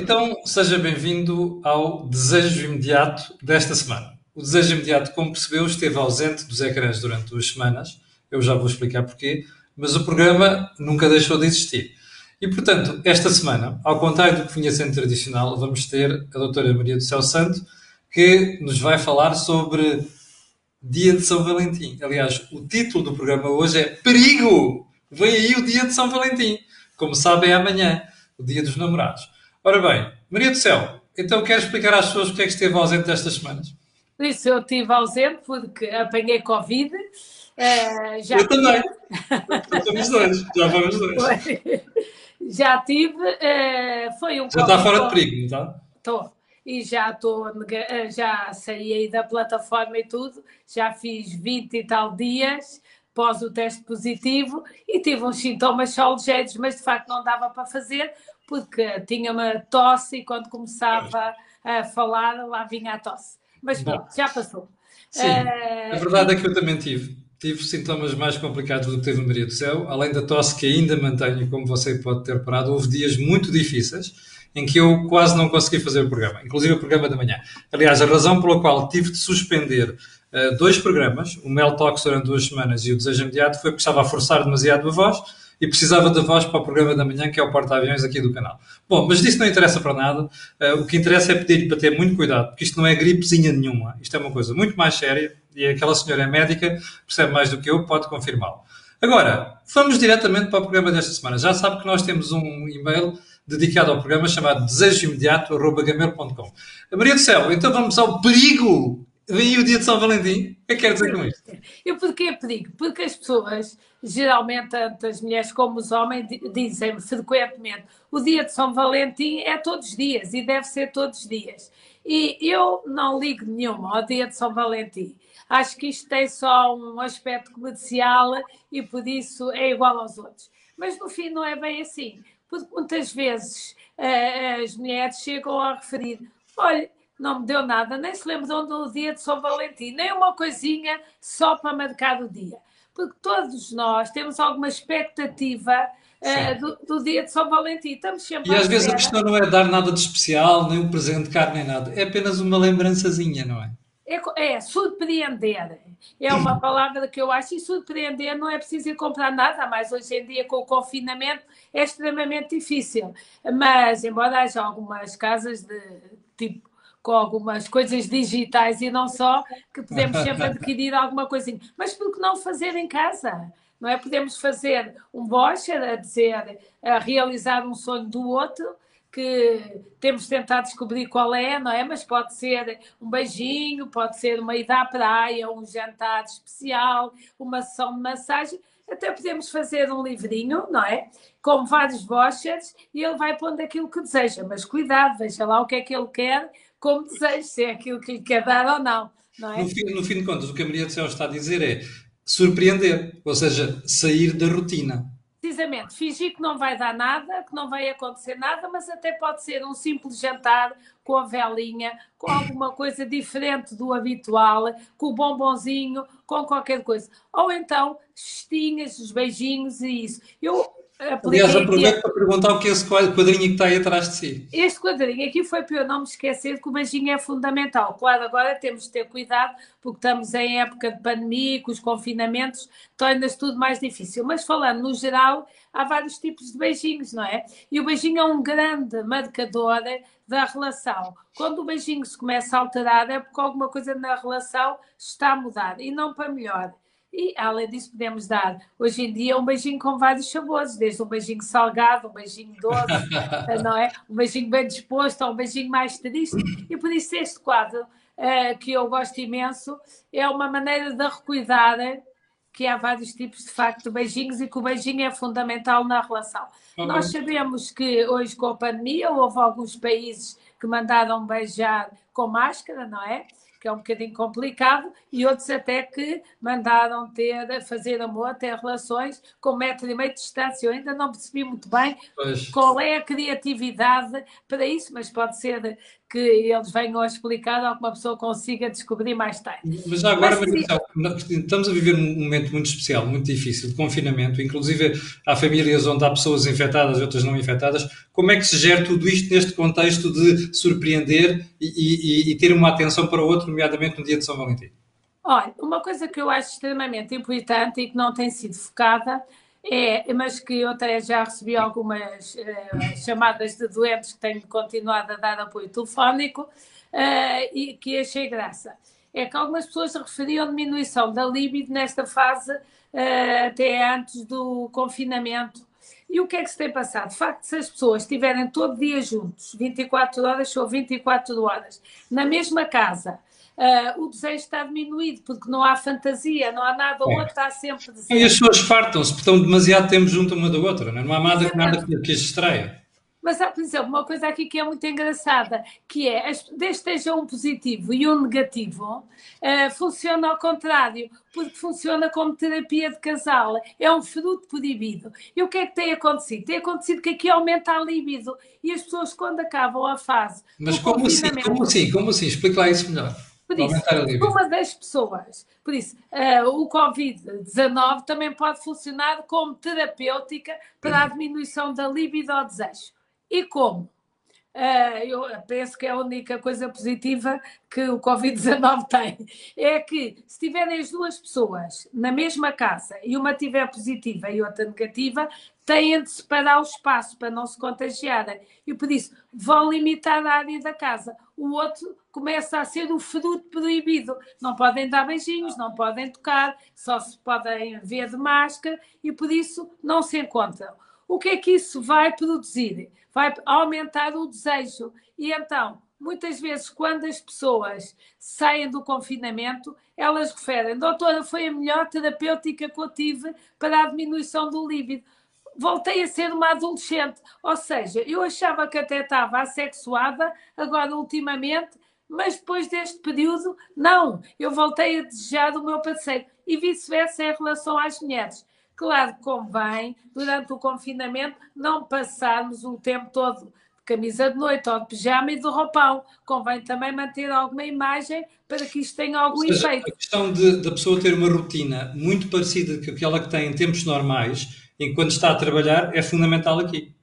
Então, seja bem-vindo ao desejo imediato desta semana. O desejo imediato, como percebeu, esteve ausente dos ecrãs durante duas semanas. Eu já vou explicar porquê, mas o programa nunca deixou de existir. E, portanto, esta semana, ao contrário do que vinha sendo tradicional, vamos ter a doutora Maria do Céu Santo, que nos vai falar sobre Dia de São Valentim. Aliás, o título do programa hoje é Perigo! Vem aí o Dia de São Valentim. Como sabem, é amanhã, o Dia dos Namorados. Ora bem, Maria do Céu, então quero explicar às pessoas porque é que esteve ausente destas semanas? Isso eu estive ausente porque apanhei Covid. Uh, já eu também. já vamos dois. Já vamos dois. Foi. Já tive. Uh, foi um Já está fora de perigo, não está? Estou. E já estou, já saí aí da plataforma e tudo. Já fiz 20 e tal dias pós o teste positivo e tive uns sintomas só ligeiros, mas de facto não dava para fazer porque tinha uma tosse e quando começava a falar lá vinha a tosse. Mas pronto, já passou. Sim, uh, a verdade e... é que eu também tive. Tive sintomas mais complicados do que teve Maria do Céu, além da tosse que ainda mantenho, como você pode ter parado, houve dias muito difíceis em que eu quase não consegui fazer o programa, inclusive o programa da manhã. Aliás, a razão pela qual tive de suspender uh, dois programas, o Mel Talks durante duas semanas e o Desejo Imediato, foi porque estava a forçar demasiado a voz e precisava da voz para o programa da manhã, que é o porta-aviões aqui do canal. Bom, mas disso não interessa para nada. Uh, o que interessa é pedir-lhe para ter muito cuidado, porque isto não é gripezinha nenhuma. Isto é uma coisa muito mais séria e aquela senhora é médica, percebe mais do que eu, pode confirmá-lo. Agora, vamos diretamente para o programa desta semana. Já sabe que nós temos um e-mail dedicado ao programa chamado desejoimediato.gmail.com. Maria do Céu, então vamos ao perigo Vem aí o dia de São Valentim. O que é que quer dizer com isto? E porquê perigo? Porque as pessoas, geralmente, tanto as mulheres como os homens, dizem frequentemente o dia de São Valentim é todos os dias e deve ser todos os dias. E eu não ligo nenhuma ao dia de São Valentim. Acho que isto tem só um aspecto comercial e por isso é igual aos outros. Mas no fim não é bem assim, porque muitas vezes uh, as mulheres chegam a referir: olha, não me deu nada, nem se lembrou do dia de São Valentim, nem uma coisinha só para marcar o dia. Porque todos nós temos alguma expectativa uh, do, do, dia de São Valentim. Estamos sempre e às vezes a questão não é dar nada de especial, nem um presente caro, nem nada. É apenas uma lembrançazinha, não é? É, é, surpreender. É uma palavra que eu acho, e surpreender não é preciso ir comprar nada, mas hoje em dia, com o confinamento, é extremamente difícil. Mas, embora haja algumas casas de tipo com algumas coisas digitais e não só, que podemos sempre adquirir alguma coisinha. Mas por que não fazer em casa? Não é? Podemos fazer um voucher a dizer, a realizar um sonho do outro, que temos tentado descobrir qual é, não é? Mas pode ser um beijinho, pode ser uma ida à praia, um jantar especial, uma sessão de massagem. Até podemos fazer um livrinho, não é? Com vários vouchers e ele vai pondo aquilo que deseja. Mas cuidado, veja lá o que é que ele quer, como desejo, se é aquilo que lhe quer dar ou não. não é? no, fim, no fim de contas, o que a Maria do Céu está a dizer é surpreender, ou seja, sair da rotina. Precisamente, fingir que não vai dar nada, que não vai acontecer nada, mas até pode ser um simples jantar com a velinha, com alguma coisa diferente do habitual, com o bombonzinho, com qualquer coisa. Ou então, festinhas, os beijinhos e isso. Eu Aliás, aproveito para perguntar o que é esse quadrinho que está aí atrás de si. Este quadrinho aqui foi para eu não me esquecer que o beijinho é fundamental. Claro, agora temos de ter cuidado, porque estamos em época de pandemia, com os confinamentos, torna-se tudo mais difícil. Mas falando no geral, há vários tipos de beijinhos, não é? E o beijinho é um grande marcador da relação. Quando o beijinho se começa a alterar, é porque alguma coisa na relação está a mudar e não para melhor. E, além disso, podemos dar, hoje em dia, um beijinho com vários sabores, desde um beijinho salgado, um beijinho doce, não é? Um beijinho bem disposto, ou um beijinho mais triste. E por isso este quadro, uh, que eu gosto imenso, é uma maneira de recuidar que há vários tipos, de facto, de beijinhos e que o beijinho é fundamental na relação. Uhum. Nós sabemos que hoje, com a pandemia, houve alguns países que mandaram beijar com máscara, não é? Que é um bocadinho complicado, e outros até que mandaram ter, fazer amor, ter relações com um metro e meio de distância. Eu ainda não percebi muito bem pois. qual é a criatividade para isso, mas pode ser que eles venham a explicar ou que uma pessoa consiga descobrir mais tarde. Mas já agora, mas, estamos a viver um momento muito especial, muito difícil, de confinamento, inclusive há famílias onde há pessoas infectadas e outras não infectadas. Como é que se gera tudo isto neste contexto de surpreender e, e, e ter uma atenção para o outro, nomeadamente no dia de São Valentim? Olha, uma coisa que eu acho extremamente importante e que não tem sido focada é, mas que eu até já recebi algumas uh, chamadas de doentes que têm continuado a dar apoio telefónico uh, e que achei graça. É que algumas pessoas referiam diminuição da libido nesta fase uh, até antes do confinamento. E o que é que se tem passado? De facto, se as pessoas estiverem todo dia juntos, 24 horas ou 24 horas, na mesma casa, uh, o desejo está diminuído, porque não há fantasia, não há nada, o é. outro está sempre desejo. E as pessoas fartam-se, porque estão demasiado tempo junto uma da outra, não, é? não há nada, nada que, que as distraia. Mas há, por exemplo, uma coisa aqui que é muito engraçada, que é, desde que esteja um positivo e um negativo, uh, funciona ao contrário, porque funciona como terapia de casal, é um fruto proibido. E o que é que tem acontecido? Tem acontecido que aqui aumenta a libido, e as pessoas quando acabam a fase... Mas como assim? Como assim? Como assim? Explica lá isso melhor. Por isso, uma das pessoas, por isso, uh, o Covid-19 também pode funcionar como terapêutica para a diminuição da libido ao desejo. E como? Uh, eu penso que é a única coisa positiva que o Covid-19 tem. É que se tiverem as duas pessoas na mesma casa e uma tiver positiva e outra negativa, têm de separar o espaço para não se contagiarem. E por isso vão limitar a área da casa. O outro começa a ser o fruto proibido. Não podem dar beijinhos, não podem tocar, só se podem ver de máscara e por isso não se encontram. O que é que isso vai produzir? Vai aumentar o desejo. E então, muitas vezes, quando as pessoas saem do confinamento, elas referem: Doutora, foi a melhor terapêutica que eu tive para a diminuição do líbido voltei a ser uma adolescente. Ou seja, eu achava que até estava assexuada, agora ultimamente, mas depois deste período, não, eu voltei a desejar o meu parceiro. E vice-versa em relação às mulheres. Claro que convém, durante o confinamento, não passarmos o tempo todo de camisa de noite ou de pijama e de roupão. Convém também manter alguma imagem para que isto tenha algum seja, efeito. A questão da pessoa ter uma rotina muito parecida com aquela que tem em tempos normais enquanto está a trabalhar, é fundamental aqui.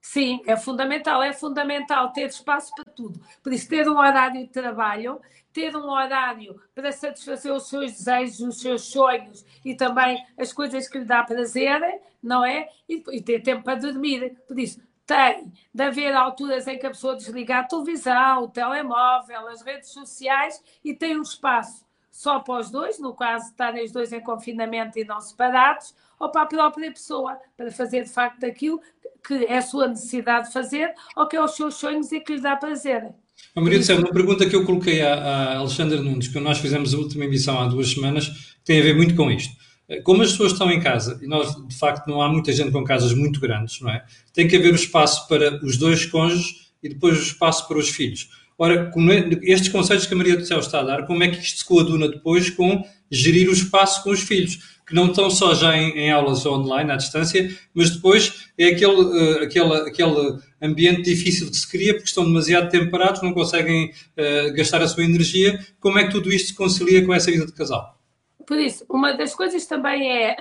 Sim, é fundamental. É fundamental ter espaço para tudo. Por isso, ter um horário de trabalho, ter um horário para satisfazer os seus desejos, os seus sonhos e também as coisas que lhe dá prazer, não é? E, e ter tempo para dormir. Por isso, tem de haver alturas em que a pessoa desliga a televisão, o telemóvel, as redes sociais e tem um espaço só para os dois, no caso de estarem os dois em confinamento e não separados, ou para a própria pessoa, para fazer de facto aquilo que é a sua necessidade de fazer ou que é os seus sonhos e que lhe dá prazer. Maria do Céu, uma pergunta que eu coloquei à Alexandra Nunes, que nós fizemos a última emissão há duas semanas, tem a ver muito com isto. Como as pessoas estão em casa, e nós, de facto, não há muita gente com casas muito grandes, não é? Tem que haver o espaço para os dois cônjuges e depois o espaço para os filhos. Ora, é, estes conselhos que a Maria do Céu está a dar, como é que isto se coaduna depois com gerir o espaço com os filhos? Que não estão só já em, em aulas online, à distância, mas depois é aquele, uh, aquele, aquele ambiente difícil que se cria porque estão demasiado tempo parados, não conseguem uh, gastar a sua energia. Como é que tudo isto se concilia com essa vida de casal? Por isso, uma das coisas também é,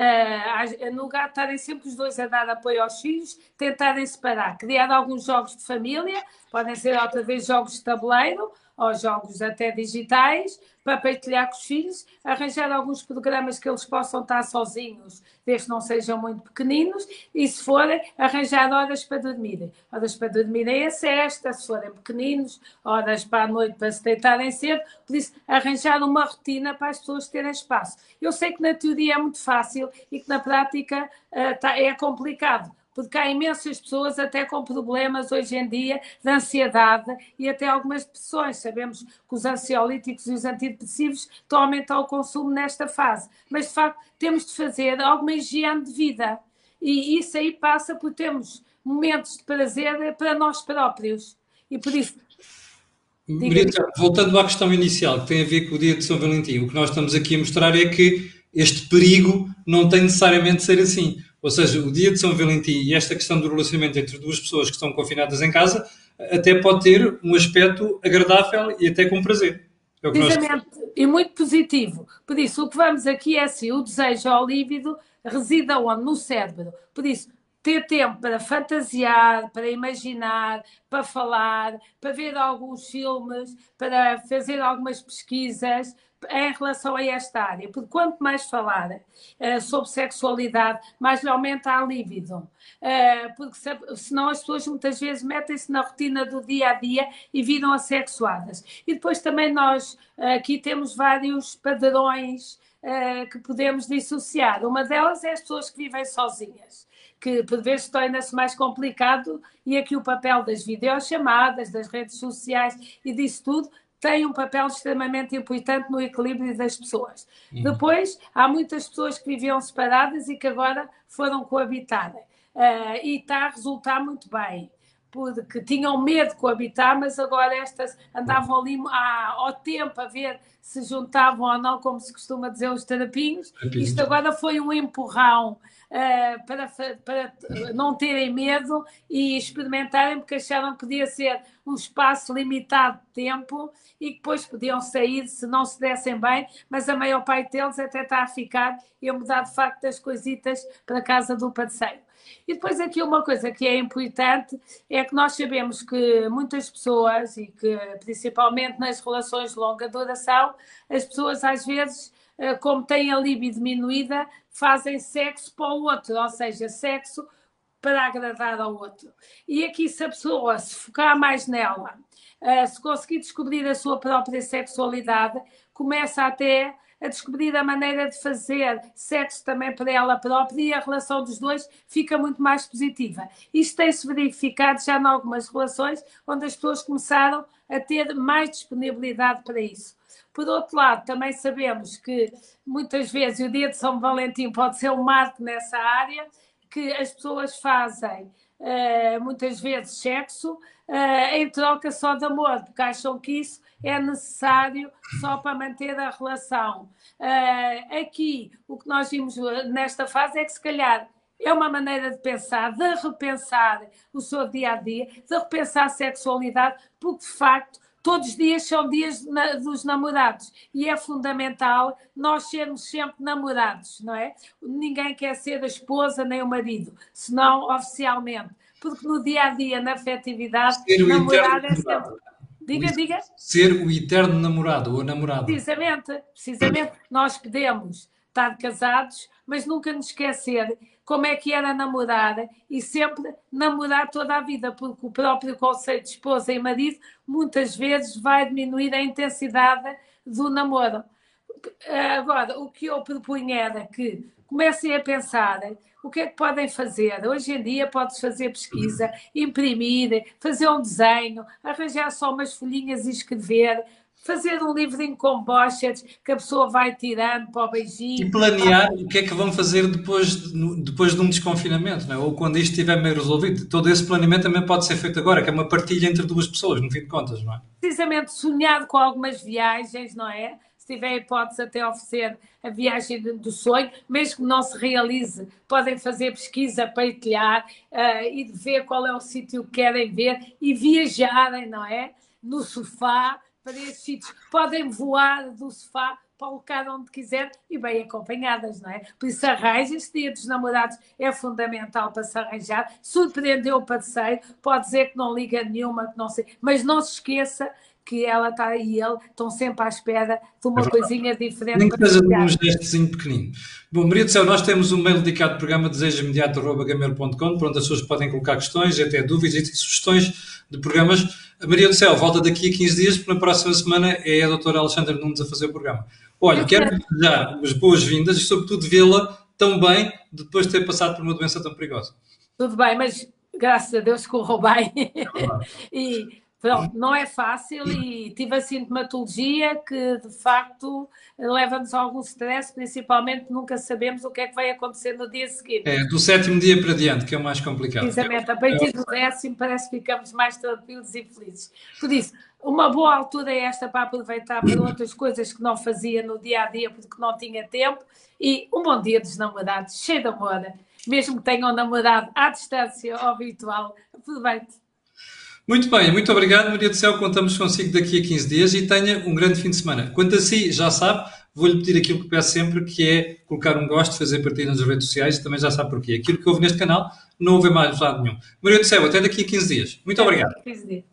uh, no lugar de estarem sempre os dois a dar apoio aos filhos, tentarem separar, criar alguns jogos de família, podem ser outra vez jogos de tabuleiro, ou jogos até digitais, para partilhar com os filhos, arranjar alguns programas que eles possam estar sozinhos, desde que não sejam muito pequeninos, e se forem, arranjar horas para dormirem. Horas para dormirem a sexta, se forem pequeninos, horas para a noite para se deitarem cedo, por isso, arranjar uma rotina para as pessoas terem espaço. Eu sei que na teoria é muito fácil e que na prática uh, tá, é complicado porque há imensas pessoas até com problemas hoje em dia de ansiedade e até algumas depressões. Sabemos que os ansiolíticos e os antidepressivos estão a aumentar o consumo nesta fase, mas de facto temos de fazer alguma higiene de vida e isso aí passa por termos momentos de prazer para nós próprios e por isso voltando à questão inicial, que tem a ver com o dia de São Valentim, o que nós estamos aqui a mostrar é que este perigo não tem necessariamente de ser assim. Ou seja, o dia de São Valentim e esta questão do relacionamento entre duas pessoas que estão confinadas em casa até pode ter um aspecto agradável e até com prazer. É Precisamente, nós... e muito positivo. Por isso, o que vamos aqui é assim, o desejo ao lívido reside onde? No cérebro. Por isso, ter tempo para fantasiar, para imaginar, para falar, para ver alguns filmes, para fazer algumas pesquisas em relação a esta área. Porque quanto mais falar uh, sobre sexualidade, mais lhe aumenta a libido. Uh, porque se, senão as pessoas muitas vezes metem-se na rotina do dia a dia e viram assexuadas. E depois também nós uh, aqui temos vários padrões que podemos dissociar. Uma delas é as pessoas que vivem sozinhas que por vezes torna-se mais complicado e aqui o papel das videochamadas, das redes sociais e disso tudo tem um papel extremamente importante no equilíbrio das pessoas. Uhum. Depois, há muitas pessoas que viviam separadas e que agora foram coabitar. Uh, e está a resultar muito bem porque tinham medo de coabitar, mas agora estas andavam ali à, ao tempo a ver se juntavam ou não, como se costuma dizer os terapinhos. Isto agora foi um empurrão uh, para, para não terem medo e experimentarem, porque acharam que podia ser um espaço limitado de tempo e que depois podiam sair se não se dessem bem, mas a maior parte deles até está a ficar e a mudar de facto as coisitas para a casa do parceiro. E depois aqui uma coisa que é importante é que nós sabemos que muitas pessoas, e que principalmente nas relações de longa duração, as pessoas às vezes, eh, como têm a libido diminuída, fazem sexo para o outro, ou seja, sexo para agradar ao outro. E aqui, se a pessoa se focar mais nela, eh, se conseguir descobrir a sua própria sexualidade, começa até a descobrir a maneira de fazer sexo também para ela própria e a relação dos dois fica muito mais positiva. Isto tem-se verificado já em algumas relações onde as pessoas começaram a ter mais disponibilidade para isso. Por outro lado, também sabemos que muitas vezes o dia de São Valentim pode ser um marco nessa área, que as pessoas fazem uh, muitas vezes sexo uh, em troca só de amor, porque acham que isso é necessário só para manter a relação. Uh, aqui, o que nós vimos nesta fase é que, se calhar, é uma maneira de pensar, de repensar o seu dia a dia, de repensar a sexualidade, porque de facto todos os dias são dias dos namorados e é fundamental nós sermos sempre namorados, não é? Ninguém quer ser a esposa nem o marido, senão oficialmente, porque no dia a dia, na afetividade, namorar é sempre Diga, o, diga. Ser o eterno namorado ou namorada. Precisamente, precisamente. Nós podemos estar casados, mas nunca nos esquecer como é que era namorar e sempre namorar toda a vida, porque o próprio conceito de esposa e marido muitas vezes vai diminuir a intensidade do namoro. Agora, o que eu propunha era que comecem a pensar o que é que podem fazer? Hoje em dia pode-se fazer pesquisa, imprimir, fazer um desenho, arranjar só umas folhinhas e escrever, fazer um livrinho com bochas que a pessoa vai tirando para o beijinho. E planear o que é que vão fazer depois, depois de um desconfinamento, não é? ou quando isto estiver meio resolvido. Todo esse planeamento também pode ser feito agora, que é uma partilha entre duas pessoas, no fim de contas, não é? Precisamente sonhado com algumas viagens, não é? Se tiver hipótese até oferecer a viagem do sonho, mesmo que não se realize, podem fazer pesquisa, partilhar uh, e ver qual é o sítio que querem ver e viajarem, não é? No sofá, para esses sítios. Podem voar do sofá para o local onde quiser e bem acompanhadas, não é? Por isso, arranja este dia dos namorados é fundamental para se arranjar. Surpreendeu o parceiro, pode dizer que não liga nenhuma, que não sei, mas não se esqueça que ela está e ele estão sempre à espera de uma é coisinha diferente. Nem que seja um gestozinho pequenino. Bom, Maria do Céu, nós temos um mail dedicado ao programa desejoimediato.gmail.com, para onde as pessoas podem colocar questões, até dúvidas e sugestões de programas. A Maria do Céu volta daqui a 15 dias, porque na próxima semana é a doutora Alexandra Nunes a fazer o programa. Olha, quero desejar as boas-vindas e, sobretudo, vê-la tão bem depois de ter passado por uma doença tão perigosa. Tudo bem, mas graças a Deus correu bem. e Pronto, não é fácil e tive a sintomatologia que de facto leva-nos a algum stress, principalmente nunca sabemos o que é que vai acontecer no dia seguinte. É, do sétimo dia para diante, que é o mais complicado. Precisamente, a partir do décimo parece que ficamos mais tranquilos e felizes. Por isso, uma boa altura é esta para aproveitar para outras coisas que não fazia no dia a dia porque não tinha tempo e um bom dia dos namorados, cheio de amor, mesmo que tenham namorado à distância ou virtual, aproveite. Muito bem, muito obrigado, Maria do Céu. Contamos consigo daqui a 15 dias e tenha um grande fim de semana. Quanto a si, já sabe, vou-lhe pedir aquilo que peço sempre, que é colocar um gosto, fazer partilha nas redes sociais e também já sabe porquê. Aquilo que houve neste canal, não houve mais lado nenhum. Maria do Céu, até daqui a 15 dias. Muito obrigado. 15 dias.